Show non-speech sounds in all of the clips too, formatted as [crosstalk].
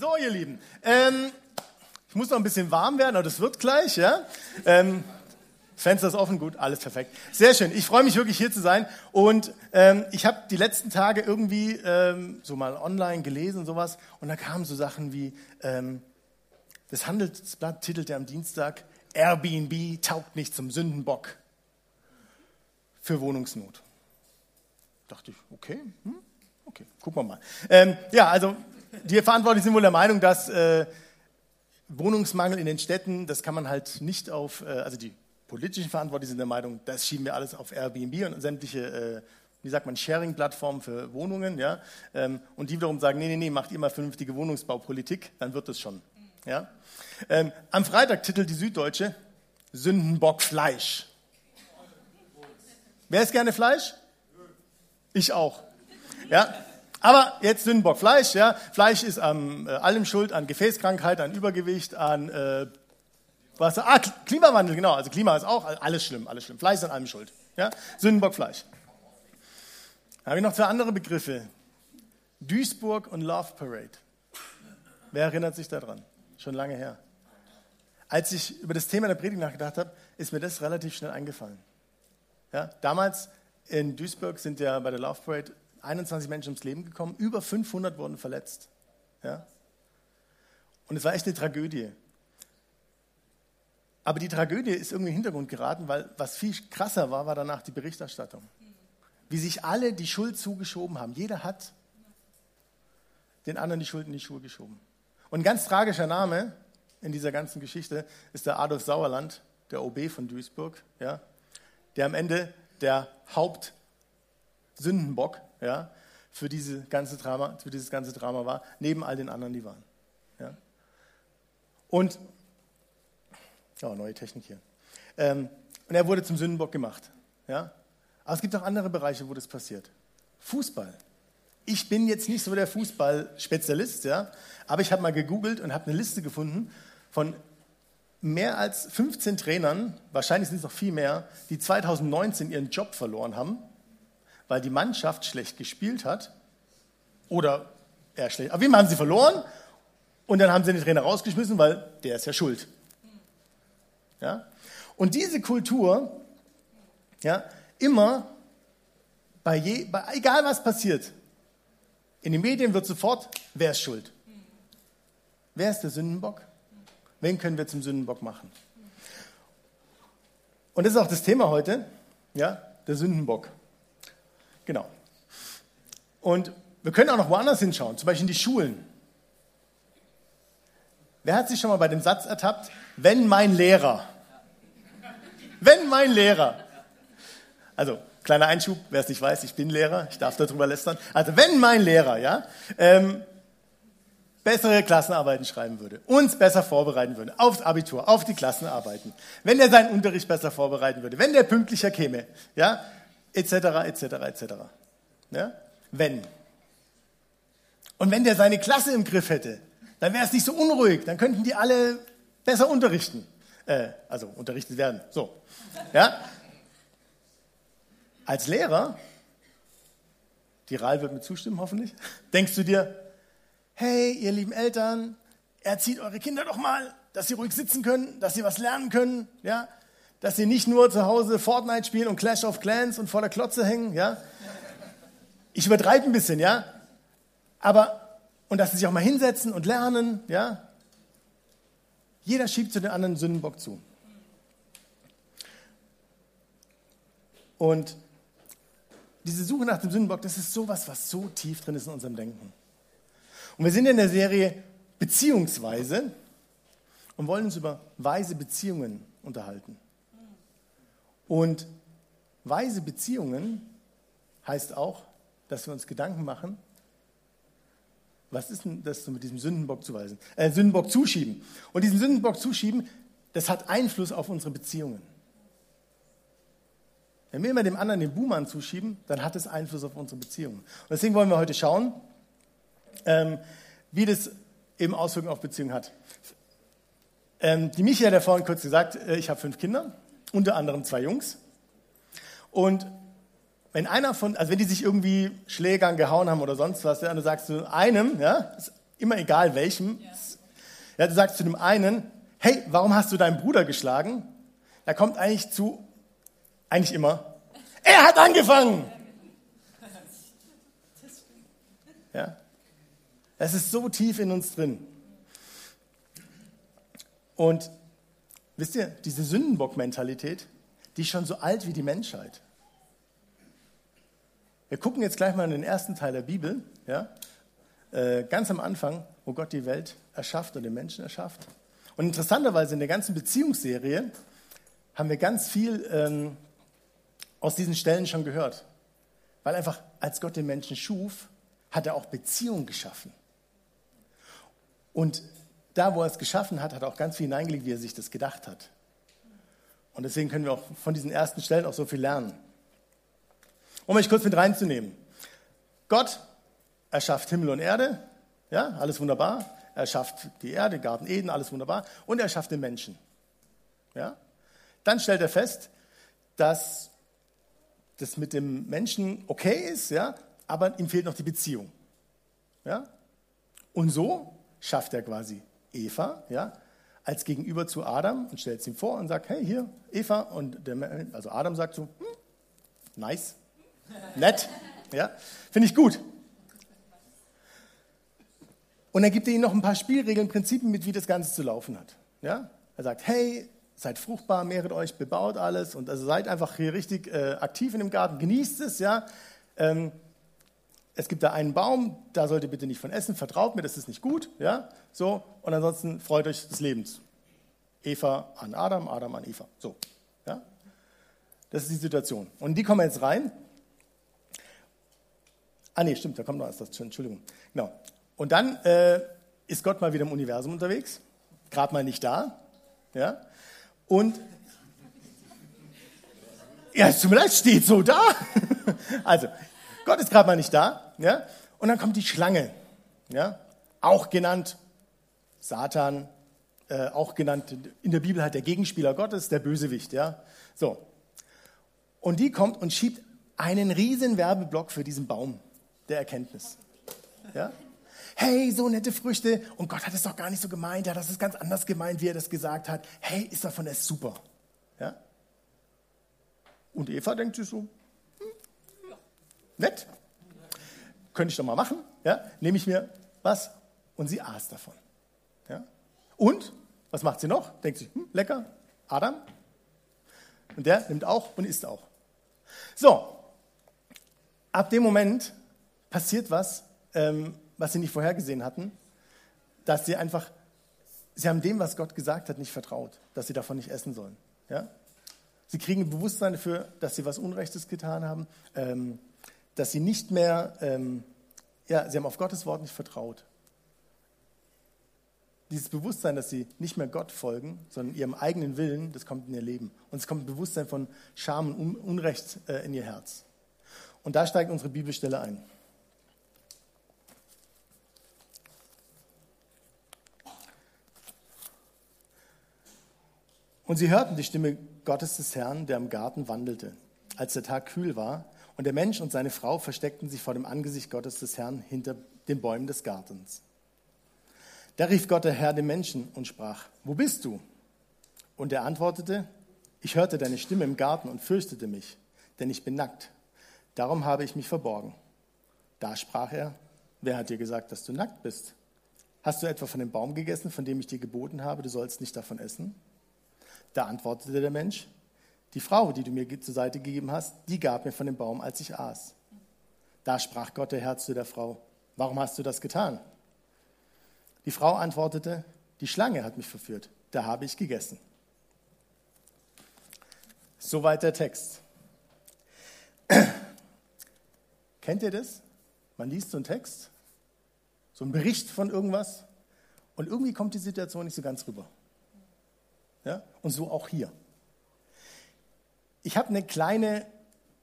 So, ihr Lieben, ähm, ich muss noch ein bisschen warm werden, aber das wird gleich, ja? Ähm, Fenster ist offen, gut, alles perfekt. Sehr schön. Ich freue mich wirklich hier zu sein und ähm, ich habe die letzten Tage irgendwie ähm, so mal online gelesen und sowas und da kamen so Sachen wie ähm, das Handelsblatt titelte am Dienstag Airbnb taugt nicht zum Sündenbock für Wohnungsnot. Dachte ich, okay, hm, okay, gucken wir mal. Ähm, ja, also die Verantwortlichen sind wohl der Meinung, dass äh, Wohnungsmangel in den Städten, das kann man halt nicht auf, äh, also die politischen Verantwortlichen sind der Meinung, das schieben wir alles auf Airbnb und sämtliche, äh, wie sagt man, Sharing-Plattformen für Wohnungen, ja. Ähm, und die wiederum sagen, nee, nee, nee, macht mal vernünftige Wohnungsbaupolitik, dann wird es schon, ja. Ähm, am Freitag titelt die Süddeutsche Sündenbock Fleisch. Wer isst gerne Fleisch? Ich auch. Ja, aber jetzt Sündenbock Fleisch. Ja, Fleisch ist an äh, allem schuld, an Gefäßkrankheit, an Übergewicht, an äh, was? Ah, Klimawandel, genau. Also Klima ist auch alles schlimm, alles schlimm. Fleisch ist an allem schuld. Ja, Sündenbock Fleisch. Da habe ich noch zwei andere Begriffe: Duisburg und Love Parade. Wer erinnert sich daran? Schon lange her. Als ich über das Thema der Predigt nachgedacht habe, ist mir das relativ schnell eingefallen. Ja, damals in Duisburg sind ja bei der Love Parade 21 Menschen ums Leben gekommen, über 500 wurden verletzt. Ja? Und es war echt eine Tragödie. Aber die Tragödie ist irgendwie in den Hintergrund geraten, weil was viel krasser war, war danach die Berichterstattung. Wie sich alle die Schuld zugeschoben haben. Jeder hat den anderen die Schuld in die Schuhe geschoben. Und ein ganz tragischer Name in dieser ganzen Geschichte ist der Adolf Sauerland, der OB von Duisburg, ja, der am Ende der Hauptsündenbock ja, für, diese ganze Drama, für dieses ganze Drama war, neben all den anderen, die waren. Ja. Und, oh, neue Technik hier. Ähm, und er wurde zum Sündenbock gemacht. Ja. Aber es gibt auch andere Bereiche, wo das passiert. Fußball. Ich bin jetzt nicht so der Fußballspezialist, ja, aber ich habe mal gegoogelt und habe eine Liste gefunden von mehr als 15 Trainern, wahrscheinlich sind es noch viel mehr, die 2019 ihren Job verloren haben, weil die Mannschaft schlecht gespielt hat oder eher schlecht. Jeden Fall haben sie verloren und dann haben sie den Trainer rausgeschmissen, weil der ist ja schuld. Ja? Und diese Kultur, ja, immer, bei je, bei, egal was passiert, in den Medien wird sofort, wer ist schuld? Wer ist der Sündenbock? Wen können wir zum Sündenbock machen? Und das ist auch das Thema heute, ja, der Sündenbock. Genau. Und wir können auch noch woanders hinschauen, zum Beispiel in die Schulen. Wer hat sich schon mal bei dem Satz ertappt, wenn mein Lehrer, wenn mein Lehrer, also kleiner Einschub, wer es nicht weiß, ich bin Lehrer, ich darf darüber lästern, also wenn mein Lehrer, ja, ähm, bessere Klassenarbeiten schreiben würde, uns besser vorbereiten würde, aufs Abitur, auf die Klassenarbeiten, wenn er seinen Unterricht besser vorbereiten würde, wenn der pünktlicher käme, ja, etc., etc., etc. Ja? Wenn. Und wenn der seine Klasse im Griff hätte, dann wäre es nicht so unruhig, dann könnten die alle besser unterrichten. Äh, also unterrichtet werden. So. Ja? Als Lehrer, die Ral wird mir zustimmen, hoffentlich, denkst du dir, hey, ihr lieben Eltern, erzieht eure Kinder doch mal, dass sie ruhig sitzen können, dass sie was lernen können, ja, dass sie nicht nur zu Hause Fortnite spielen und Clash of Clans und vor der Klotze hängen, ja. Ich übertreibe ein bisschen, ja, aber und dass sie sich auch mal hinsetzen und lernen, ja. Jeder schiebt zu den anderen Sündenbock zu. Und diese Suche nach dem Sündenbock, das ist sowas, was so tief drin ist in unserem Denken. Und wir sind in der Serie Beziehungsweise und wollen uns über weise Beziehungen unterhalten. Und weise Beziehungen heißt auch, dass wir uns Gedanken machen, was ist denn das so mit diesem Sündenbock zuweisen? Äh, Sündenbock zuschieben. Und diesen Sündenbock zuschieben, das hat Einfluss auf unsere Beziehungen. Wenn wir immer dem anderen den Buhmann zuschieben, dann hat es Einfluss auf unsere Beziehungen. Und deswegen wollen wir heute schauen, ähm, wie das eben Auswirkungen auf Beziehungen hat. Ähm, die Michi hat ja vorhin kurz gesagt, äh, ich habe fünf Kinder, unter anderem zwei Jungs. Und wenn einer von, also wenn die sich irgendwie Schlägern gehauen haben oder sonst was, ja, dann sagst du einem, ja, ist immer egal welchem, ja, du sagst zu dem einen, hey, warum hast du deinen Bruder geschlagen? Da kommt eigentlich zu, eigentlich immer, er hat angefangen. Ja, es ist so tief in uns drin. Und wisst ihr, diese Sündenbock-Mentalität, die ist schon so alt wie die Menschheit. Wir gucken jetzt gleich mal in den ersten Teil der Bibel, ja, äh, ganz am Anfang, wo Gott die Welt erschafft und den Menschen erschafft. Und interessanterweise in der ganzen Beziehungsserie haben wir ganz viel ähm, aus diesen Stellen schon gehört. Weil einfach, als Gott den Menschen schuf, hat er auch Beziehung geschaffen. Und da, wo er es geschaffen hat, hat er auch ganz viel hineingelegt, wie er sich das gedacht hat. Und deswegen können wir auch von diesen ersten Stellen auch so viel lernen. Um euch kurz mit reinzunehmen. Gott erschafft Himmel und Erde, ja, alles wunderbar. Er schafft die Erde, Garten Eden, alles wunderbar. Und er schafft den Menschen. Ja? Dann stellt er fest, dass das mit dem Menschen okay ist, ja, aber ihm fehlt noch die Beziehung. Ja? Und so schafft er quasi Eva, ja, als Gegenüber zu Adam und stellt es ihm vor und sagt, hey, hier, Eva. Und der, also Adam sagt so, hm, nice, nett, ja, finde ich gut. Und dann gibt er ihnen noch ein paar Spielregeln, Prinzipien mit, wie das Ganze zu laufen hat. Ja? Er sagt, hey, seid fruchtbar, mehret euch, bebaut alles und also seid einfach hier richtig äh, aktiv in dem Garten, genießt es, ja. Ähm, es gibt da einen Baum, da sollt ihr bitte nicht von essen, vertraut mir, das ist nicht gut, ja. So, und ansonsten freut euch des Lebens. Eva an Adam, Adam an Eva. So, ja. Das ist die Situation. Und die kommen jetzt rein. Ah, nee, stimmt, da kommt noch was dazu, Entschuldigung. Genau. Und dann äh, ist Gott mal wieder im Universum unterwegs, gerade mal nicht da. Ja? Und ja, es tut mir leid, steht so da. [laughs] also, Gott ist gerade mal nicht da. Ja? Und dann kommt die Schlange, ja? auch genannt Satan, äh, auch genannt in der Bibel halt der Gegenspieler Gottes, der Bösewicht. Ja? So. Und die kommt und schiebt einen riesen Werbeblock für diesen Baum der Erkenntnis. Ja? Hey, so nette Früchte. Und Gott hat es doch gar nicht so gemeint. Hat das ganz anders gemeint, wie er das gesagt hat. Hey, ist davon das super. Ja? Und Eva denkt sich so, hm, nett. Könnte ich doch mal machen. Ja? Nehme ich mir was und sie aß davon. Ja? Und, was macht sie noch? Denkt sich, hm, lecker, Adam. Und der nimmt auch und isst auch. So, ab dem Moment passiert was, ähm, was sie nicht vorhergesehen hatten, dass sie einfach, sie haben dem, was Gott gesagt hat, nicht vertraut, dass sie davon nicht essen sollen. Ja? Sie kriegen ein Bewusstsein dafür, dass sie was Unrechtes getan haben, ähm, dass sie nicht mehr, ähm, ja, sie haben auf Gottes Wort nicht vertraut. Dieses Bewusstsein, dass sie nicht mehr Gott folgen, sondern ihrem eigenen Willen, das kommt in ihr Leben. Und es kommt ein Bewusstsein von Scham und Unrecht äh, in ihr Herz. Und da steigt unsere Bibelstelle ein. Und sie hörten die Stimme Gottes des Herrn, der im Garten wandelte, als der Tag kühl war. Und der Mensch und seine Frau versteckten sich vor dem Angesicht Gottes des Herrn hinter den Bäumen des Gartens. Da rief Gott der Herr dem Menschen und sprach, wo bist du? Und er antwortete, ich hörte deine Stimme im Garten und fürchtete mich, denn ich bin nackt. Darum habe ich mich verborgen. Da sprach er, wer hat dir gesagt, dass du nackt bist? Hast du etwa von dem Baum gegessen, von dem ich dir geboten habe, du sollst nicht davon essen? Da antwortete der Mensch, die Frau, die du mir zur Seite gegeben hast, die gab mir von dem Baum, als ich aß. Da sprach Gott der Herr zu der Frau, warum hast du das getan? Die Frau antwortete, die Schlange hat mich verführt, da habe ich gegessen. Soweit der Text. [clears throat] Kennt ihr das? Man liest so einen Text, so einen Bericht von irgendwas und irgendwie kommt die Situation nicht so ganz rüber. Ja? Und so auch hier. Ich habe eine kleine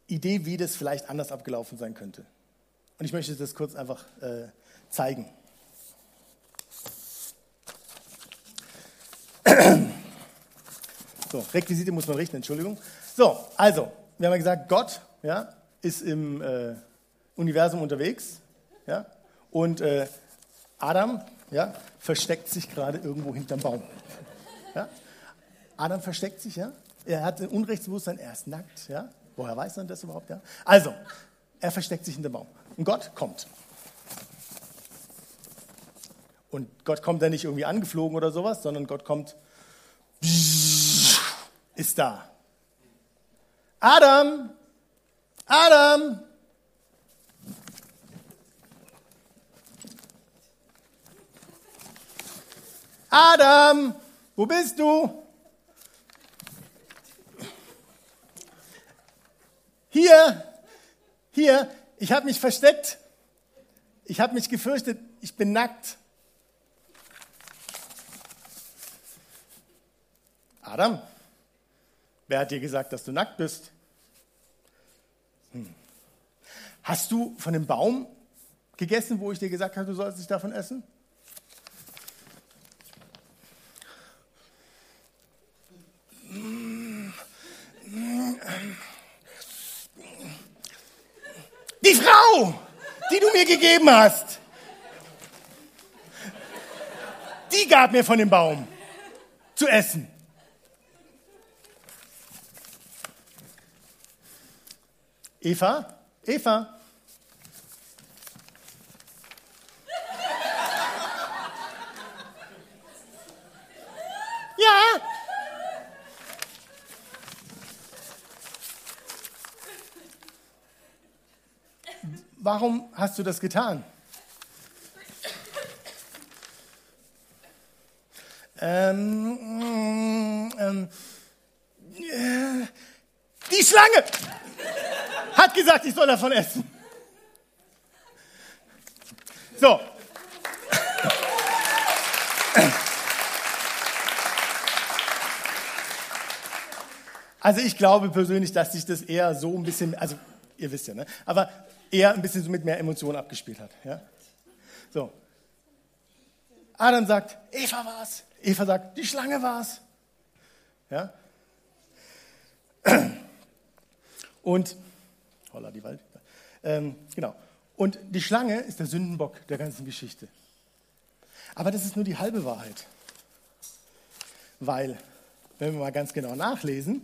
Idee, wie das vielleicht anders abgelaufen sein könnte. Und ich möchte das kurz einfach äh, zeigen. So, Requisite muss man richten, Entschuldigung. So, also, wir haben ja gesagt, Gott ja, ist im äh, Universum unterwegs. Ja, und äh, Adam ja, versteckt sich gerade irgendwo hinterm Baum. Ja? Adam versteckt sich, ja? Er hat ein Unrechtsbewusstsein, er ist nackt, ja? Woher weiß man das überhaupt, ja? Also, er versteckt sich hinterm Baum. Und Gott kommt. Und Gott kommt da nicht irgendwie angeflogen oder sowas, sondern Gott kommt, ist da. Adam, Adam, Adam, wo bist du? Hier, hier, ich habe mich versteckt. Ich habe mich gefürchtet, ich bin nackt. Adam, wer hat dir gesagt, dass du nackt bist? Hm. Hast du von dem Baum gegessen, wo ich dir gesagt habe, du sollst nicht davon essen? Die Frau, die du mir gegeben hast, die gab mir von dem Baum zu essen. Eva, Eva. Ja. Warum hast du das getan? Ähm, ähm, äh, die Schlange hat gesagt, ich soll davon essen. So. Also ich glaube persönlich, dass sich das eher so ein bisschen, also ihr wisst ja, ne? aber eher ein bisschen so mit mehr Emotionen abgespielt hat. Ja? So. Adam sagt, Eva war's. Eva sagt, die Schlange war's. Ja? Und, holla die Wald. Ähm, genau. Und die Schlange ist der Sündenbock der ganzen Geschichte. Aber das ist nur die halbe Wahrheit. Weil, wenn wir mal ganz genau nachlesen,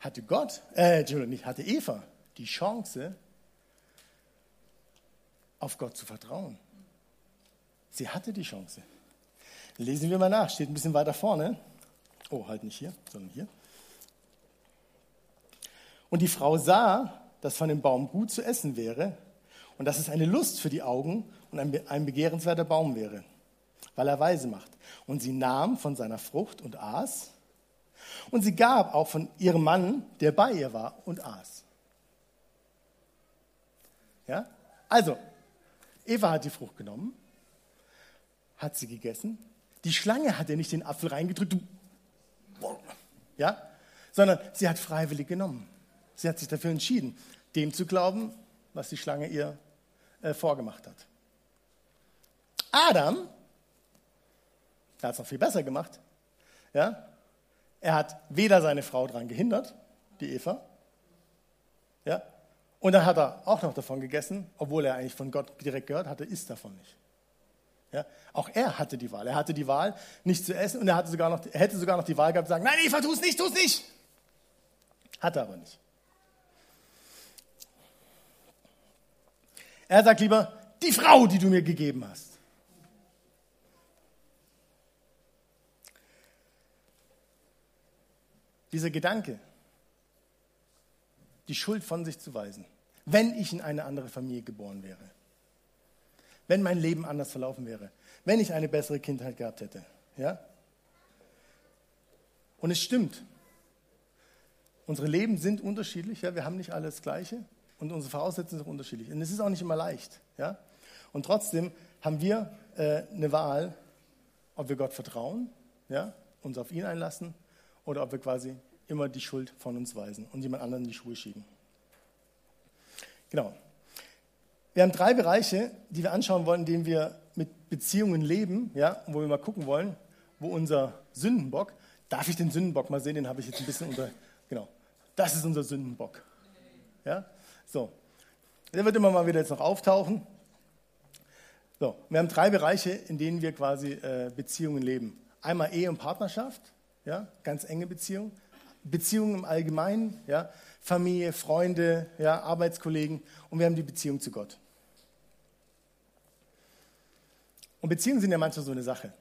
hatte Gott, äh, Entschuldigung, nicht, hatte Eva die Chance, auf Gott zu vertrauen. Sie hatte die Chance. Lesen wir mal nach, steht ein bisschen weiter vorne. Oh, halt nicht hier, sondern hier. Und die Frau sah, dass von dem Baum gut zu essen wäre und dass es eine Lust für die Augen und ein begehrenswerter Baum wäre, weil er weise macht. Und sie nahm von seiner Frucht und aß. Und sie gab auch von ihrem Mann, der bei ihr war, und aß. Ja? Also, Eva hat die Frucht genommen, hat sie gegessen. Die Schlange hat ihr nicht den Apfel reingedrückt, ja? sondern sie hat freiwillig genommen. Sie hat sich dafür entschieden, dem zu glauben, was die Schlange ihr äh, vorgemacht hat. Adam, hat es noch viel besser gemacht. Ja? Er hat weder seine Frau daran gehindert, die Eva, ja? Und dann hat er auch noch davon gegessen, obwohl er eigentlich von Gott direkt gehört hatte, isst davon nicht. Ja? Auch er hatte die Wahl. Er hatte die Wahl, nicht zu essen und er, hatte sogar noch, er hätte sogar noch die Wahl gehabt, zu sagen, nein, Eva, tu es nicht, tu es nicht. Hat er aber nicht. Er sagt lieber, die Frau, die du mir gegeben hast. Dieser Gedanke, die Schuld von sich zu weisen, wenn ich in eine andere Familie geboren wäre, wenn mein Leben anders verlaufen wäre, wenn ich eine bessere Kindheit gehabt hätte. Ja? Und es stimmt. Unsere Leben sind unterschiedlich, ja? wir haben nicht alles Gleiche und unsere Voraussetzungen sind auch unterschiedlich. Und es ist auch nicht immer leicht. Ja? Und trotzdem haben wir äh, eine Wahl, ob wir Gott vertrauen, ja? uns auf ihn einlassen oder ob wir quasi immer die Schuld von uns weisen und jemand anderen in die Schuhe schieben. Genau. Wir haben drei Bereiche, die wir anschauen wollen, in denen wir mit Beziehungen leben, ja, wo wir mal gucken wollen, wo unser Sündenbock darf ich den Sündenbock mal sehen? Den habe ich jetzt ein bisschen unter. Genau. Das ist unser Sündenbock. Ja? So. Der wird immer mal wieder jetzt noch auftauchen. So. Wir haben drei Bereiche, in denen wir quasi äh, Beziehungen leben. Einmal Ehe und Partnerschaft, ja, ganz enge Beziehungen. Beziehungen im Allgemeinen, ja, Familie, Freunde, ja, Arbeitskollegen und wir haben die Beziehung zu Gott. Und Beziehungen sind ja manchmal so eine Sache.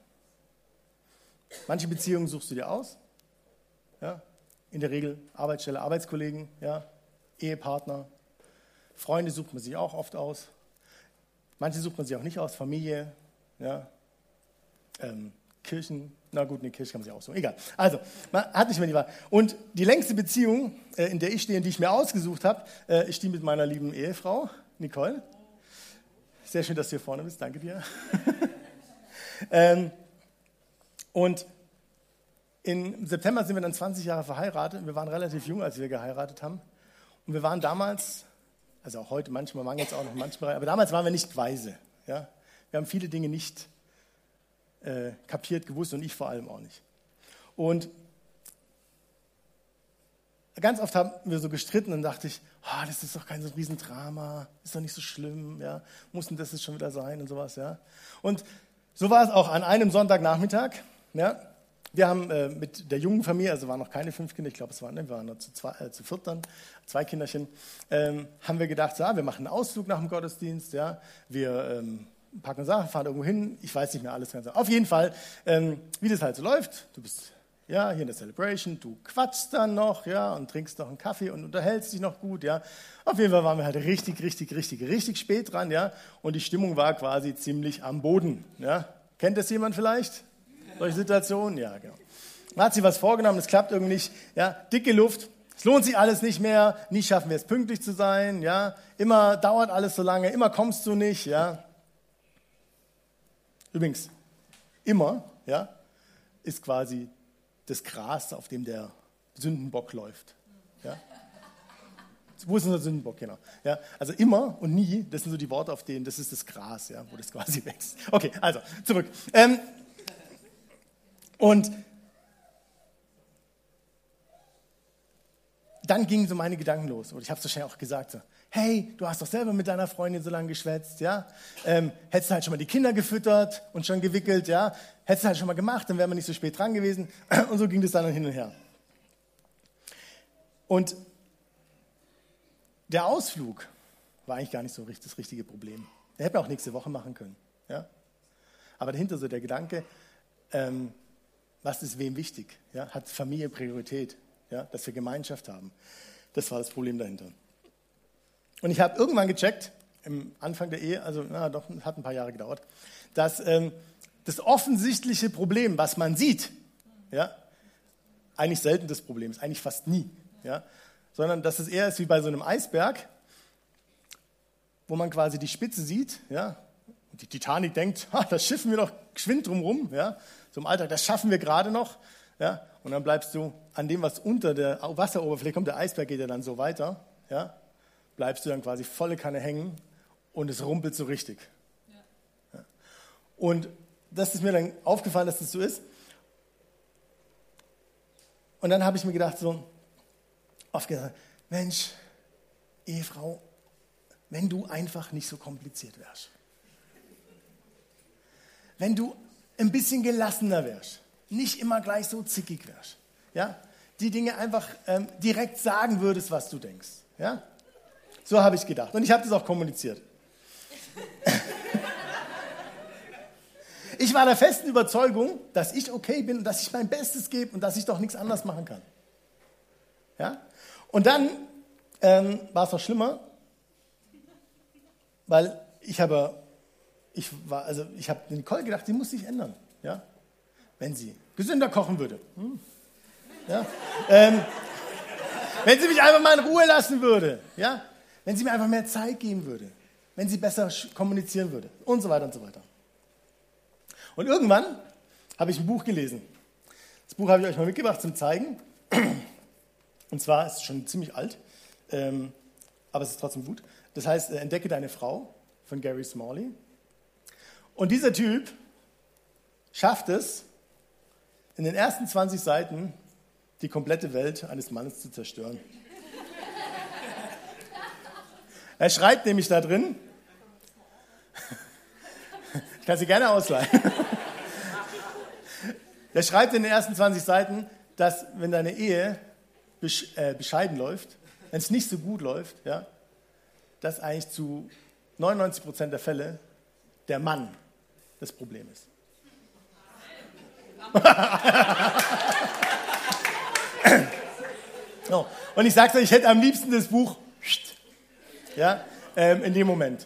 Manche Beziehungen suchst du dir aus, ja, in der Regel Arbeitsstelle, Arbeitskollegen, ja, Ehepartner, Freunde sucht man sich auch oft aus. Manche sucht man sich auch nicht aus, Familie, ja, ähm, Kirchen, na gut, eine Kirche kann man sich auch so. Egal. Also, man hat nicht mehr die Wahl. Und die längste Beziehung, äh, in der ich stehe, die ich mir ausgesucht habe, äh, ist die mit meiner lieben Ehefrau, Nicole. Sehr schön, dass du hier vorne bist. Danke dir. [laughs] ähm, und im September sind wir dann 20 Jahre verheiratet. Wir waren relativ jung, als wir geheiratet haben. Und wir waren damals, also auch heute manchmal, mangelt es auch noch manchmal, aber damals waren wir nicht weise. Ja? Wir haben viele Dinge nicht äh, kapiert, gewusst und ich vor allem auch nicht. Und ganz oft haben wir so gestritten und dachte ich, oh, das ist doch kein so Riesendrama, ist doch nicht so schlimm, ja, muss denn das jetzt schon wieder sein und sowas, ja. Und so war es auch an einem Sonntagnachmittag, ja. Wir haben äh, mit der jungen Familie, also waren noch keine fünf Kinder, ich glaube, es waren, ne, wir waren noch zu, zwei, äh, zu viert dann, zwei Kinderchen, ähm, haben wir gedacht, ja, wir machen einen Ausflug nach dem Gottesdienst, ja, wir ähm, packen Sachen, fahren irgendwo hin, ich weiß nicht mehr alles ganz. Auf jeden Fall, ähm, wie das halt so läuft, du bist ja hier in der Celebration, du quatschst dann noch, ja, und trinkst noch einen Kaffee und unterhältst dich noch gut, ja. Auf jeden Fall waren wir halt richtig, richtig, richtig, richtig spät dran, ja, und die Stimmung war quasi ziemlich am Boden, ja. Kennt das jemand vielleicht? Solche Situationen? Ja, genau. Man hat sich was vorgenommen, es klappt irgendwie nicht, ja, dicke Luft, es lohnt sich alles nicht mehr, nie schaffen wir es pünktlich zu sein, ja, immer dauert alles so lange, immer kommst du nicht, ja. Übrigens, immer ja, ist quasi das Gras, auf dem der Sündenbock läuft. Ja? Wo ist unser Sündenbock, genau. Ja, also immer und nie, das sind so die Worte, auf denen, das ist das Gras, ja, wo das quasi [laughs] wächst. Okay, also zurück. Ähm, und dann gingen so meine Gedanken los. Und ich habe es schnell auch gesagt. So, hey, du hast doch selber mit deiner Freundin so lange geschwätzt, ja? Ähm, hättest du halt schon mal die Kinder gefüttert und schon gewickelt, ja? Hättest du halt schon mal gemacht, dann wären wir nicht so spät dran gewesen. [clears throat] Und so ging das dann hin und her. Und der Ausflug war eigentlich gar nicht so das richtige Problem. Der hätte man auch nächste Woche machen können, ja? Aber dahinter so der Gedanke, ähm, was ist wem wichtig? Ja? Hat Familie Priorität? Ja? Dass wir Gemeinschaft haben. Das war das Problem dahinter. Und ich habe irgendwann gecheckt, im Anfang der Ehe, also na, doch, hat ein paar Jahre gedauert, dass ähm, das offensichtliche Problem, was man sieht, ja, eigentlich selten das Problem ist, eigentlich fast nie, ja, sondern dass es eher ist wie bei so einem Eisberg, wo man quasi die Spitze sieht, ja, und die Titanic denkt, [laughs] ha, das schiffen wir doch geschwind drumherum, ja, so im Alltag, das schaffen wir gerade noch, ja, und dann bleibst du an dem, was unter der Wasseroberfläche kommt, der Eisberg geht ja dann so weiter, ja, bleibst du dann quasi volle Kanne hängen und es rumpelt so richtig. Ja. Und das ist mir dann aufgefallen, dass das so ist. Und dann habe ich mir gedacht, so, oft gesagt, Mensch, Ehefrau, wenn du einfach nicht so kompliziert wärst. Wenn du ein bisschen gelassener wärst, nicht immer gleich so zickig wärst, ja, die Dinge einfach ähm, direkt sagen würdest, was du denkst, ja, so habe ich gedacht. Und ich habe das auch kommuniziert. Ich war der festen Überzeugung, dass ich okay bin und dass ich mein Bestes gebe und dass ich doch nichts anders machen kann. Ja? Und dann ähm, war es noch schlimmer, weil ich habe, ich war, also ich habe Nicole gedacht, sie muss sich ändern, ja? wenn sie gesünder kochen würde. Hm. Ja? ähm, wenn sie mich einfach mal in Ruhe lassen würde, ja? Wenn sie mir einfach mehr Zeit geben würde, wenn sie besser kommunizieren würde und so weiter und so weiter. Und irgendwann habe ich ein Buch gelesen. Das Buch habe ich euch mal mitgebracht zum Zeigen. Und zwar ist es schon ziemlich alt, ähm, aber es ist trotzdem gut. Das heißt, äh, Entdecke deine Frau von Gary Smalley. Und dieser Typ schafft es, in den ersten 20 Seiten die komplette Welt eines Mannes zu zerstören. Er schreibt nämlich da drin, [laughs] ich kann sie gerne ausleihen. [laughs] Er schreibt in den ersten 20 Seiten, dass wenn deine Ehe äh, bescheiden läuft, wenn es nicht so gut läuft, ja, dass eigentlich zu 99 Prozent der Fälle der Mann das Problem ist. [laughs] so. Und ich sagte, ich hätte am liebsten das Buch ja, ähm, in dem Moment.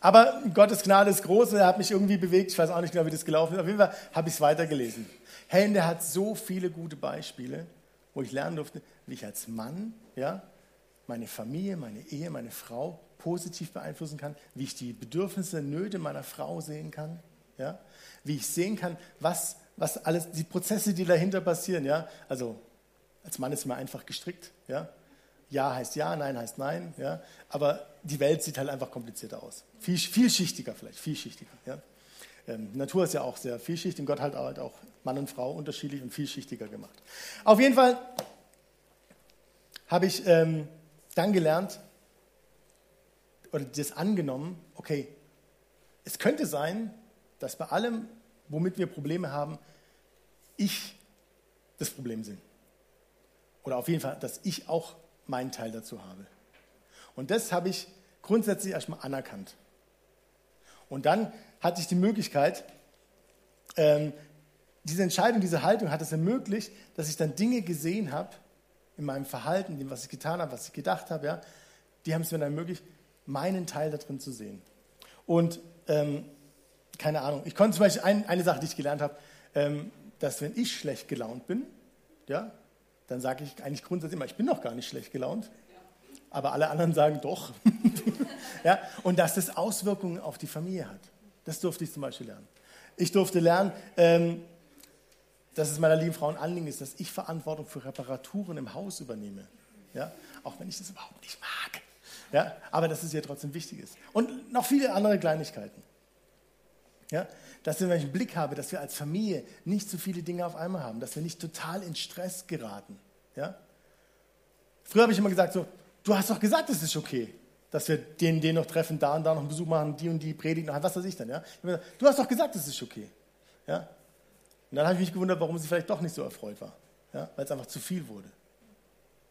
Aber Gottes Gnade ist groß, er hat mich irgendwie bewegt. Ich weiß auch nicht genau, wie das gelaufen ist. Auf jeden Fall habe ich es weitergelesen. Und der hat so viele gute Beispiele, wo ich lernen durfte, wie ich als Mann ja, meine Familie, meine Ehe, meine Frau positiv beeinflussen kann, wie ich die Bedürfnisse, Nöte meiner Frau sehen kann, ja, wie ich sehen kann, was, was alles, die Prozesse, die dahinter passieren. Ja. Also als Mann ist man einfach gestrickt. Ja. Ja heißt ja, nein heißt nein. Ja. Aber die Welt sieht halt einfach komplizierter aus. Viel, vielschichtiger vielleicht, vielschichtiger. Ja. Ähm, Natur ist ja auch sehr vielschichtig und Gott hat halt auch Mann und Frau unterschiedlich und vielschichtiger gemacht. Auf jeden Fall habe ich ähm, dann gelernt oder das angenommen, okay, es könnte sein, dass bei allem, womit wir Probleme haben, ich das Problem bin. Oder auf jeden Fall, dass ich auch meinen Teil dazu habe. Und das habe ich grundsätzlich erstmal anerkannt. Und dann hatte ich die Möglichkeit, ähm, diese Entscheidung, diese Haltung hat es ermöglicht, dass ich dann Dinge gesehen habe in meinem Verhalten, dem, was ich getan habe, was ich gedacht habe, ja, die haben es mir dann ermöglicht, meinen Teil da drin zu sehen. Und ähm, keine Ahnung, ich konnte zum Beispiel ein, eine Sache, die ich gelernt habe, ähm, dass wenn ich schlecht gelaunt bin, ja, dann sage ich eigentlich grundsätzlich immer, ich bin noch gar nicht schlecht gelaunt, aber alle anderen sagen doch. [laughs] ja, und dass das Auswirkungen auf die Familie hat. Das durfte ich zum Beispiel lernen. Ich durfte lernen, ähm, dass es meiner lieben Frau ein Anliegen ist, dass ich Verantwortung für Reparaturen im Haus übernehme. Ja? Auch wenn ich das überhaupt nicht mag. Ja? Aber dass es ihr trotzdem wichtig ist. Und noch viele andere Kleinigkeiten. Ja? Dass ich einen Blick habe, dass wir als Familie nicht so viele Dinge auf einmal haben, dass wir nicht total in Stress geraten. Ja? Früher habe ich immer gesagt, so, du hast doch gesagt, es ist okay dass wir den, den noch treffen, da und da noch einen Besuch machen, die und die predigen, was weiß ich dann. Ja? du hast doch gesagt, es ist okay. Ja? Und dann habe ich mich gewundert, warum sie vielleicht doch nicht so erfreut war, ja? weil es einfach zu viel wurde.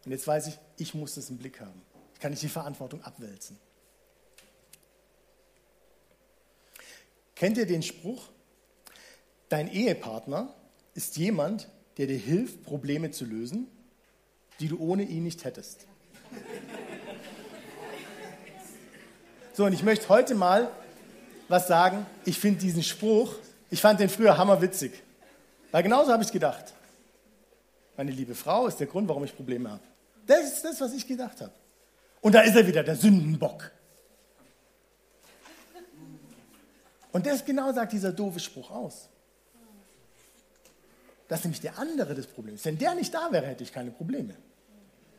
Und jetzt weiß ich, ich muss das im Blick haben. Ich kann nicht die Verantwortung abwälzen. Kennt ihr den Spruch? Dein Ehepartner ist jemand, der dir hilft, Probleme zu lösen, die du ohne ihn nicht hättest. So, und ich möchte heute mal was sagen. Ich finde diesen Spruch, ich fand den früher hammerwitzig. Weil genauso habe ich gedacht. Meine liebe Frau ist der Grund, warum ich Probleme habe. Das ist das, was ich gedacht habe. Und da ist er wieder, der Sündenbock. Und das genau sagt dieser doofe Spruch aus. Dass nämlich der andere das Problem ist. Wenn der nicht da wäre, hätte ich keine Probleme.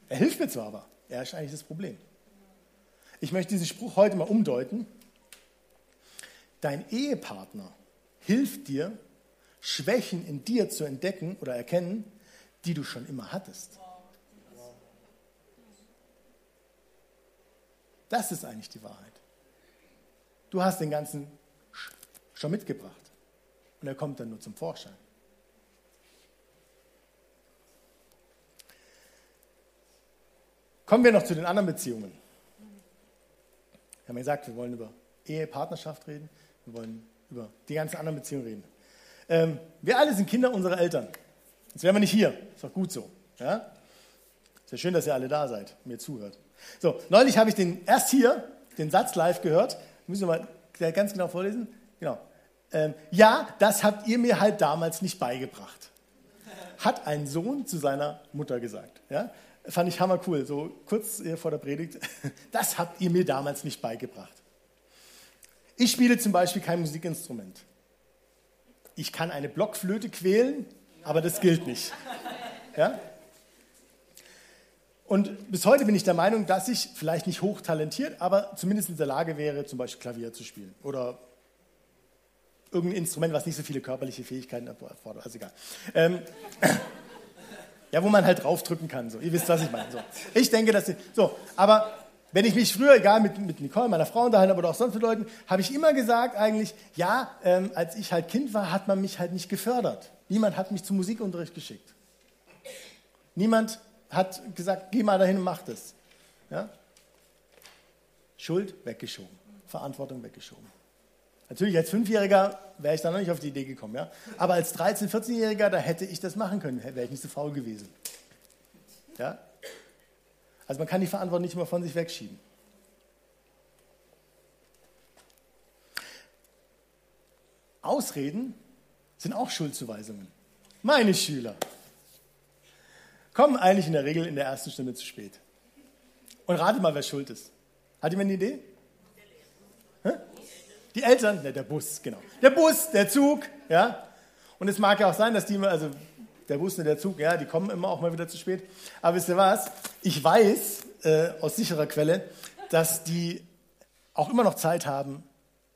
Er hilft mir zwar, aber er ist eigentlich das Problem. Ich möchte diesen Spruch heute mal umdeuten. Dein Ehepartner hilft dir, Schwächen in dir zu entdecken oder erkennen, die du schon immer hattest. Das ist eigentlich die Wahrheit. Du hast den ganzen schon mitgebracht und er kommt dann nur zum Vorschein. Kommen wir noch zu den anderen Beziehungen. Wir haben gesagt, wir wollen über Ehe, Partnerschaft reden, wir wollen über die ganzen anderen Beziehungen reden. Ähm, wir alle sind Kinder unserer Eltern. Jetzt wären wir nicht hier. Ist doch gut so. Ja? Ist ja schön, dass ihr alle da seid, mir zuhört. So, neulich habe ich den, erst hier den Satz live gehört. Müssen wir mal ganz genau vorlesen. Genau. Ähm, ja, das habt ihr mir halt damals nicht beigebracht. Hat ein Sohn zu seiner Mutter gesagt. Ja? fand ich hammer cool, so kurz vor der Predigt. [laughs] Das habt ihr mir damals nicht beigebracht. Ich spiele zum Beispiel kein Musikinstrument. Ich kann eine Blockflöte quälen, aber das gilt nicht. Ja? Und bis heute bin ich der Meinung, dass ich vielleicht nicht hochtalentiert, aber zumindest in der Lage wäre, zum Beispiel Klavier zu spielen oder irgendein Instrument, was nicht so viele körperliche Fähigkeiten erfordert. Also egal. Ähm, [laughs] ja, wo man halt draufdrücken kann. So. Ihr wisst, was ich meine. So. Ich denke, dass. So, aber wenn ich mich früher, egal mit, mit Nicole, meiner Frau unterhalten habe oder auch sonst mit Leuten, habe ich immer gesagt eigentlich, ja, ähm, als ich halt Kind war, hat man mich halt nicht gefördert. Niemand hat mich zum Musikunterricht geschickt. Niemand hat gesagt, geh mal dahin und mach das. Ja? Schuld weggeschoben, Verantwortung weggeschoben. Natürlich als Fünfjähriger wäre ich da noch nicht auf die Idee gekommen, ja. Aber als 13-, 14-Jähriger, da hätte ich das machen können, wäre ich nicht so faul gewesen. Ja? Also man kann die Verantwortung nicht immer von sich wegschieben. Ausreden sind auch Schuldzuweisungen. Meine Schüler kommen eigentlich in der Regel in der ersten Stunde zu spät. Und rate mal, wer schuld ist. Hat jemand eine Idee? Die Eltern, ne, der Bus, genau. Der Bus, der Zug, ja. Und es mag ja auch sein, dass die immer, also der Bus und der Zug, ja, die kommen immer auch mal wieder zu spät. Aber wisst ihr was? Ich weiß äh, aus sicherer Quelle, dass die auch immer noch Zeit haben,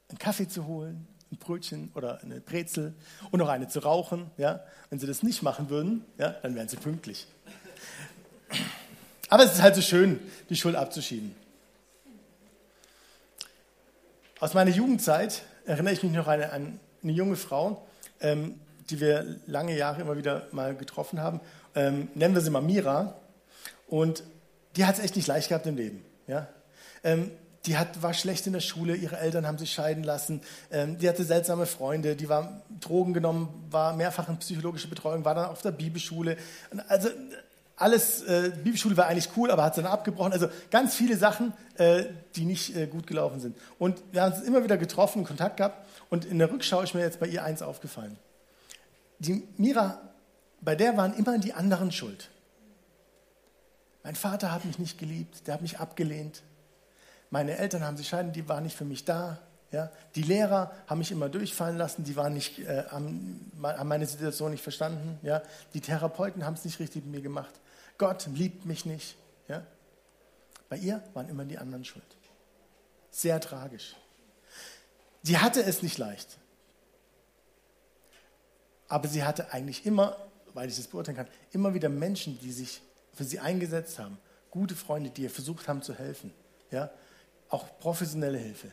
einen Kaffee zu holen, ein Brötchen oder eine Brezel und noch eine zu rauchen. Ja? Wenn sie das nicht machen würden, ja, dann wären sie pünktlich. Aber es ist halt so schön, die Schuld abzuschieben. Aus meiner Jugendzeit erinnere ich mich noch an eine, an eine junge Frau, ähm, die wir lange Jahre immer wieder mal getroffen haben. Ähm, nennen wir sie mal Mira. Und die hat es echt nicht leicht gehabt im Leben. Ja? Ähm, die hat, war schlecht in der Schule, ihre Eltern haben sich scheiden lassen, ähm, die hatte seltsame Freunde, die war Drogen genommen, war mehrfach in psychologische Betreuung, war dann auf der Bibelschule. Also alles, äh, Bibelschule war eigentlich cool, aber hat sie dann abgebrochen. Also ganz viele Sachen, äh, die nicht äh, gut gelaufen sind. Und wir haben uns immer wieder getroffen, Kontakt gehabt. Und in der Rückschau ist mir jetzt bei ihr eins aufgefallen. Die Mira, bei der waren immer die anderen schuld. Mein Vater hat mich nicht geliebt, der hat mich abgelehnt. Meine Eltern haben sich scheiden, die waren nicht für mich da. Ja? Die Lehrer haben mich immer durchfallen lassen, die waren nicht, äh, haben meine Situation nicht verstanden. Ja? Die Therapeuten haben es nicht richtig mit mir gemacht. Gott liebt mich nicht. Ja? Bei ihr waren immer die anderen schuld. Sehr tragisch. Sie hatte es nicht leicht. Aber sie hatte eigentlich immer, weil ich das beurteilen kann, immer wieder Menschen, die sich für sie eingesetzt haben. Gute Freunde, die ihr versucht haben zu helfen. Ja? Auch professionelle Hilfe.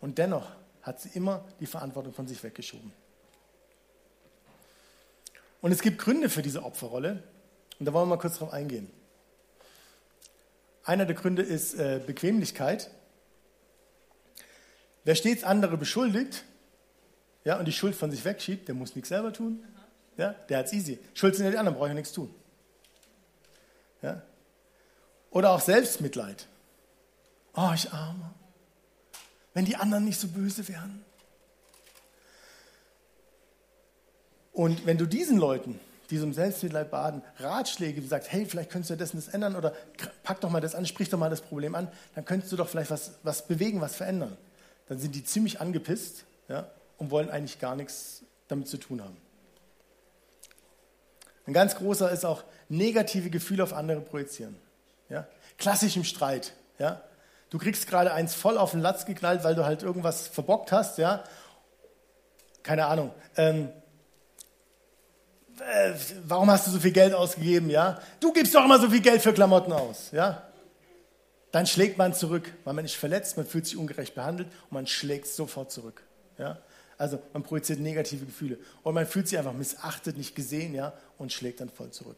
Und dennoch hat sie immer die Verantwortung von sich weggeschoben. Und es gibt Gründe für diese Opferrolle. Und da wollen wir mal kurz drauf eingehen. Einer der Gründe ist äh, Bequemlichkeit. Wer stets andere beschuldigt ja, und die Schuld von sich wegschiebt, der muss nichts selber tun. Ja, der es easy. Schuld sind ja die anderen, brauche ich ja nichts tun. Ja? Oder auch Selbstmitleid. Oh, ich arme. Wenn die anderen nicht so böse wären. Und wenn du diesen Leuten diesem Selbstmitleid baden, Ratschläge, wie sagt, hey, vielleicht könntest du das und das ändern oder pack doch mal das an, sprich doch mal das Problem an, dann könntest du doch vielleicht was, was bewegen, was verändern. Dann sind die ziemlich angepisst ja, und wollen eigentlich gar nichts damit zu tun haben. Ein ganz großer ist auch negative Gefühle auf andere projizieren. Ja? Klassisch im Streit. Ja? Du kriegst gerade eins voll auf den Latz geknallt, weil du halt irgendwas verbockt hast. Ja? Keine Ahnung. Ähm, äh, warum hast du so viel Geld ausgegeben, ja? Du gibst doch immer so viel Geld für Klamotten aus, ja? Dann schlägt man zurück, weil man ist verletzt, man fühlt sich ungerecht behandelt und man schlägt sofort zurück, ja? Also man projiziert negative Gefühle und man fühlt sich einfach missachtet, nicht gesehen, ja, und schlägt dann voll zurück.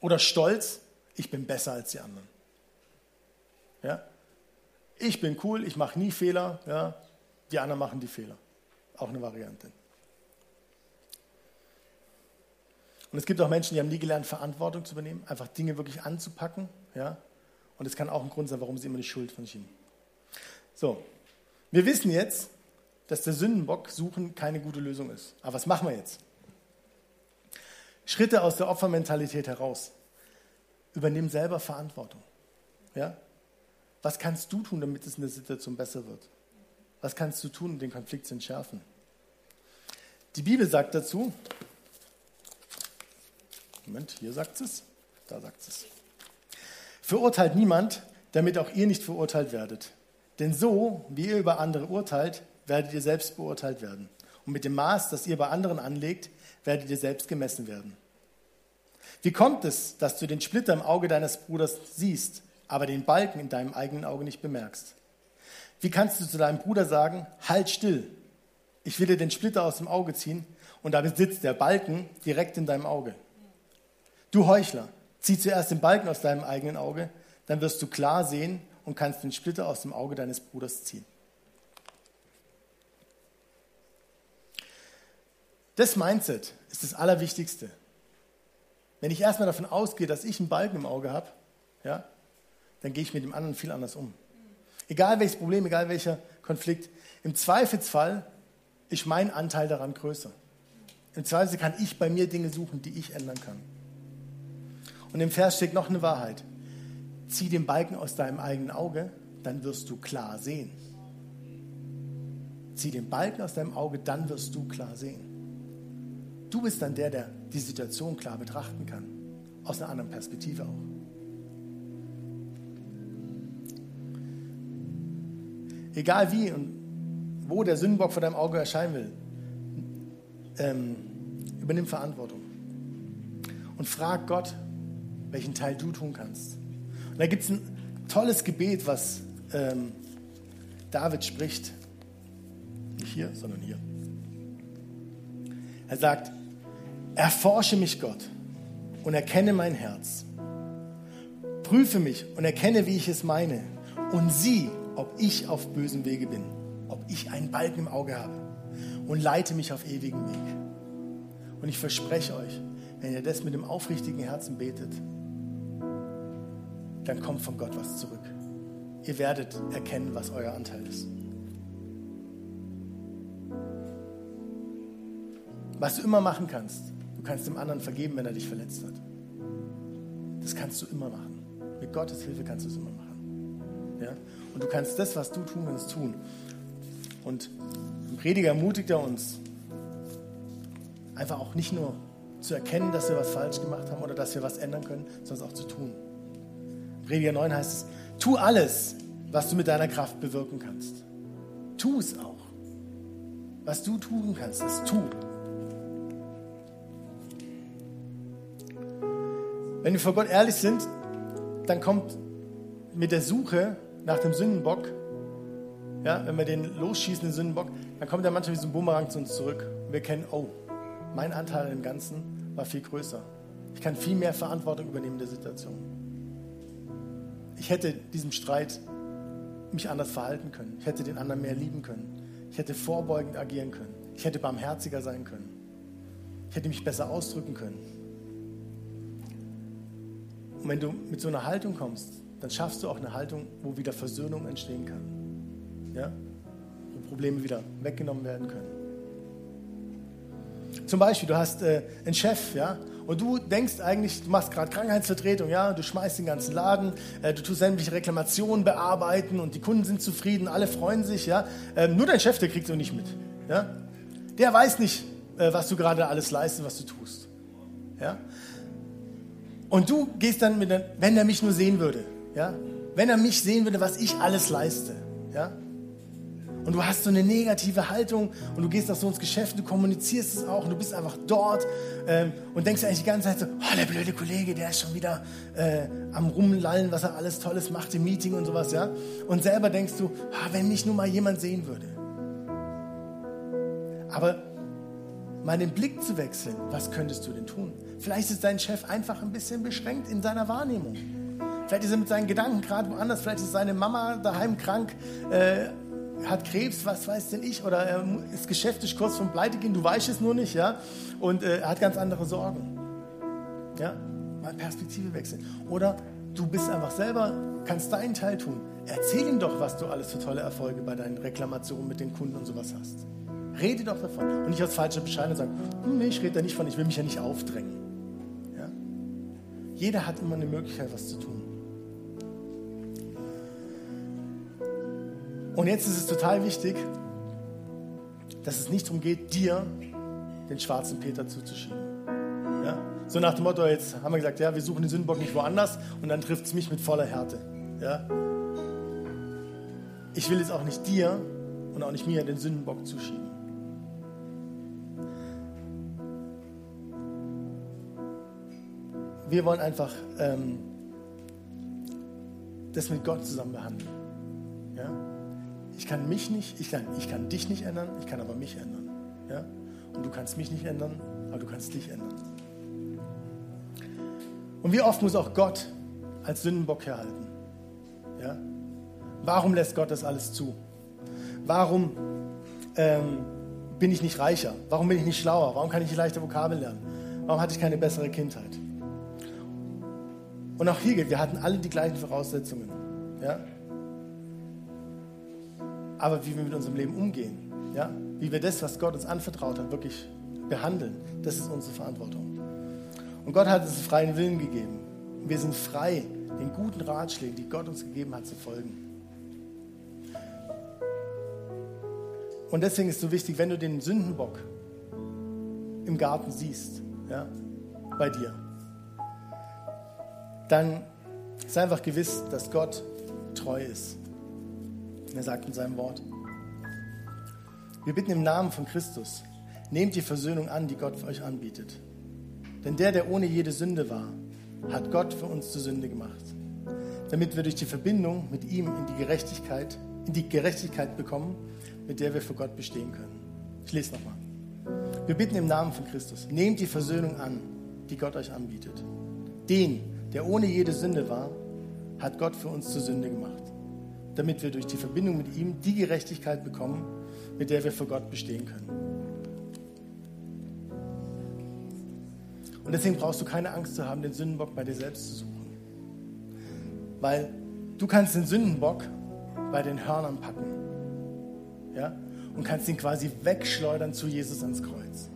Oder Stolz, ich bin besser als die anderen. Ja? Ich bin cool, ich mache nie Fehler, ja? die anderen machen die Fehler. Auch eine Variante. Und es gibt auch Menschen, die haben nie gelernt, Verantwortung zu übernehmen, einfach Dinge wirklich anzupacken. Ja? Und es kann auch ein Grund sein, warum sie immer die Schuld von schieben. So, wir wissen jetzt, dass der Sündenbock suchen keine gute Lösung ist. Aber was machen wir jetzt? Schritte aus der Opfermentalität heraus. Übernimm selber Verantwortung. Ja? Was kannst du tun, damit es in der Situation besser wird? Was kannst du tun, um den Konflikt zu entschärfen? Die Bibel sagt dazu, Moment, hier sagt es, da sagt es. Verurteilt niemand, damit auch ihr nicht verurteilt werdet. Denn so, wie ihr über andere urteilt, werdet ihr selbst beurteilt werden. Und mit dem Maß, das ihr bei anderen anlegt, werdet ihr selbst gemessen werden. Wie kommt es, dass du den Splitter im Auge deines Bruders siehst, aber den Balken in deinem eigenen Auge nicht bemerkst? Wie kannst du zu deinem Bruder sagen, halt still, ich will dir den Splitter aus dem Auge ziehen und damit sitzt der Balken direkt in deinem Auge. Du Heuchler, zieh zuerst den Balken aus deinem eigenen Auge, dann wirst du klar sehen und kannst den Splitter aus dem Auge deines Bruders ziehen. Das Mindset ist das Allerwichtigste. Wenn ich erstmal davon ausgehe, dass ich einen Balken im Auge habe, ja, dann gehe ich mit dem anderen viel anders um. Egal welches Problem, egal welcher Konflikt. Im Zweifelsfall ist mein Anteil daran größer. Im Zweifelsfall kann ich bei mir Dinge suchen, die ich ändern kann. Und im Vers steht noch eine Wahrheit. Zieh den Balken aus deinem eigenen Auge, dann wirst du klar sehen. Zieh den Balken aus deinem Auge, dann wirst du klar sehen. Du bist dann der, der die Situation klar betrachten kann. Aus einer anderen Perspektive auch. Egal wie und wo der Sündenbock vor deinem Auge erscheinen will, ähm, übernimm Verantwortung. Und frag Gott, welchen Teil du tun kannst. Und da gibt es ein tolles Gebet, was ähm, David spricht. Nicht hier, sondern hier. Er sagt, erforsche mich Gott und erkenne mein Herz. Prüfe mich und erkenne, wie ich es meine. Und sieh, ob ich auf bösem Wege bin, ob ich einen Balken im Auge habe. Und leite mich auf ewigen Weg. Und ich verspreche euch, wenn ihr das mit dem aufrichtigen Herzen betet, dann kommt von Gott was zurück. Ihr werdet erkennen, was euer Anteil ist. Was du immer machen kannst, du kannst dem anderen vergeben, wenn er dich verletzt hat. Das kannst du immer machen. Mit Gottes Hilfe kannst du es immer machen. Ja? Und du kannst das, was du tun kannst, tun. Und im Prediger ermutigt er uns, einfach auch nicht nur zu erkennen, dass wir was falsch gemacht haben oder dass wir was ändern können, sondern auch zu tun. Prediger 9 heißt es, tu alles, was du mit deiner Kraft bewirken kannst. Tu es auch. Was du tun kannst, ist tu. Wenn wir vor Gott ehrlich sind, dann kommt mit der Suche nach dem Sündenbock, ja, wenn wir den losschießen, den Sündenbock, dann kommt er manchmal wie so ein Bumerang zu uns zurück. Wir kennen, oh, mein Anteil im Ganzen war viel größer. Ich kann viel mehr Verantwortung übernehmen in der Situation. Ich hätte diesem Streit mich anders verhalten können. Ich hätte den anderen mehr lieben können. Ich hätte vorbeugend agieren können. Ich hätte barmherziger sein können. Ich hätte mich besser ausdrücken können. Und wenn du mit so einer Haltung kommst, dann schaffst du auch eine Haltung, wo wieder Versöhnung entstehen kann. Ja? Wo Probleme wieder weggenommen werden können. Zum Beispiel, du hast äh, einen Chef, ja, und du denkst eigentlich, du machst gerade Krankheitsvertretung, ja, du schmeißt den ganzen Laden, äh, du tust sämtliche Reklamationen bearbeiten und die Kunden sind zufrieden, alle freuen sich, ja. Ähm, nur dein Chef, der kriegt so nicht mit, ja. Der weiß nicht, äh, was du gerade alles leistest, was du tust, ja. Und du gehst dann mit, wenn er mich nur sehen würde, ja, wenn er mich sehen würde, was ich alles leiste, ja, und du hast so eine negative Haltung und du gehst auch so ins Geschäft, du kommunizierst es auch und du bist einfach dort ähm, und denkst eigentlich die ganze Zeit so, oh, der blöde Kollege, der ist schon wieder äh, am Rumlallen, was er alles Tolles macht im Meeting und sowas, ja. Und selber denkst du, oh, wenn mich nur mal jemand sehen würde. Aber mal den Blick zu wechseln, was könntest du denn tun? Vielleicht ist dein Chef einfach ein bisschen beschränkt in seiner Wahrnehmung. Vielleicht ist er mit seinen Gedanken gerade woanders, vielleicht ist seine Mama daheim krank, äh, hat Krebs, was weiß denn ich, oder er ist geschäftlich kurz vom Pleite gehen, du weißt es nur nicht, ja, und äh, er hat ganz andere Sorgen. Ja, mal Perspektive wechseln. Oder du bist einfach selber, kannst deinen Teil tun. Erzähl ihm doch, was du alles für tolle Erfolge bei deinen Reklamationen mit den Kunden und sowas hast. Rede doch davon. Und nicht aus falscher Bescheid sagen, hm, nee, ich rede da nicht von, ich will mich ja nicht aufdrängen. Ja? Jeder hat immer eine Möglichkeit, was zu tun. Und jetzt ist es total wichtig, dass es nicht darum geht, dir den schwarzen Peter zuzuschieben. Ja? So nach dem Motto, jetzt haben wir gesagt, ja, wir suchen den Sündenbock nicht woanders und dann trifft es mich mit voller Härte. Ja? Ich will jetzt auch nicht dir und auch nicht mir den Sündenbock zuschieben. Wir wollen einfach ähm, das mit Gott zusammen behandeln. Ich kann mich nicht, ich kann, ich kann dich nicht ändern, ich kann aber mich ändern. Ja? Und du kannst mich nicht ändern, aber du kannst dich ändern. Und wie oft muss auch Gott als Sündenbock herhalten? Ja? Warum lässt Gott das alles zu? Warum ähm, bin ich nicht reicher? Warum bin ich nicht schlauer? Warum kann ich nicht leichter Vokabeln lernen? Warum hatte ich keine bessere Kindheit? Und auch hier gilt, wir hatten alle die gleichen Voraussetzungen. Ja? Aber wie wir mit unserem Leben umgehen, ja? wie wir das, was Gott uns anvertraut hat, wirklich behandeln, das ist unsere Verantwortung. Und Gott hat uns freien Willen gegeben. Wir sind frei, den guten Ratschlägen, die Gott uns gegeben hat, zu folgen. Und deswegen ist es so wichtig, wenn du den Sündenbock im Garten siehst, ja, bei dir, dann sei einfach gewiss, dass Gott treu ist. Er sagt in seinem Wort, wir bitten im Namen von Christus, nehmt die Versöhnung an, die Gott für euch anbietet. Denn der, der ohne jede Sünde war, hat Gott für uns zur Sünde gemacht, damit wir durch die Verbindung mit ihm in die Gerechtigkeit, in die Gerechtigkeit bekommen, mit der wir vor Gott bestehen können. Ich lese nochmal. Wir bitten im Namen von Christus, nehmt die Versöhnung an, die Gott euch anbietet. Den, der ohne jede Sünde war, hat Gott für uns zur Sünde gemacht, damit wir durch die Verbindung mit ihm die Gerechtigkeit bekommen, mit der wir vor Gott bestehen können. Und deswegen brauchst du keine Angst zu haben, den Sündenbock bei dir selbst zu suchen. Weil du kannst den Sündenbock bei den Hörnern packen. Ja? Und kannst ihn quasi wegschleudern zu Jesus ans Kreuz.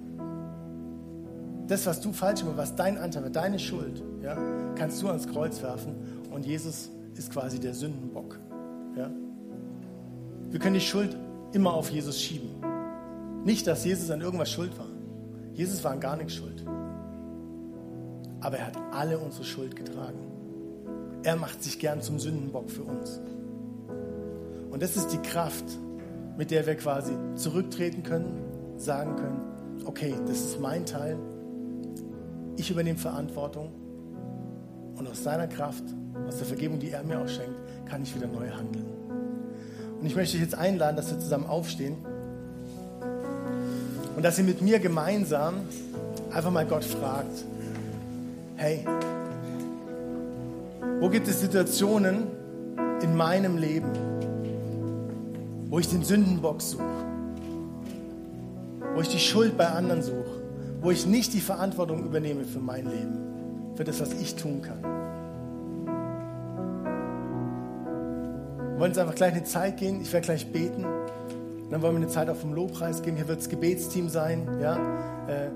Das, was du falsch machst, was dein Anteil war, deine Schuld, ja, kannst du ans Kreuz werfen und Jesus ist quasi der Sündenbock. Ja? Wir können die Schuld immer auf Jesus schieben. Nicht, dass Jesus an irgendwas schuld war. Jesus war an gar nichts schuld. Aber er hat alle unsere Schuld getragen. Er macht sich gern zum Sündenbock für uns. Und das ist die Kraft, mit der wir quasi zurücktreten können, sagen können, okay, das ist mein Teil, ich übernehme Verantwortung und aus seiner Kraft, aus der Vergebung, die er mir auch schenkt, kann ich wieder neu handeln. Und ich möchte dich jetzt einladen, dass wir zusammen aufstehen und dass ihr mit mir gemeinsam einfach mal Gott fragt, hey, wo gibt es Situationen in meinem Leben, wo ich den Sündenbock suche, wo ich die Schuld bei anderen suche, wo ich nicht die Verantwortung übernehme für mein Leben, für das, was ich tun kann. Wollen uns einfach gleich eine Zeit gehen. Ich werde gleich beten. Dann wollen wir eine Zeit auf dem Lobpreis geben. Hier wird das Gebetsteam sein. Ja? Äh,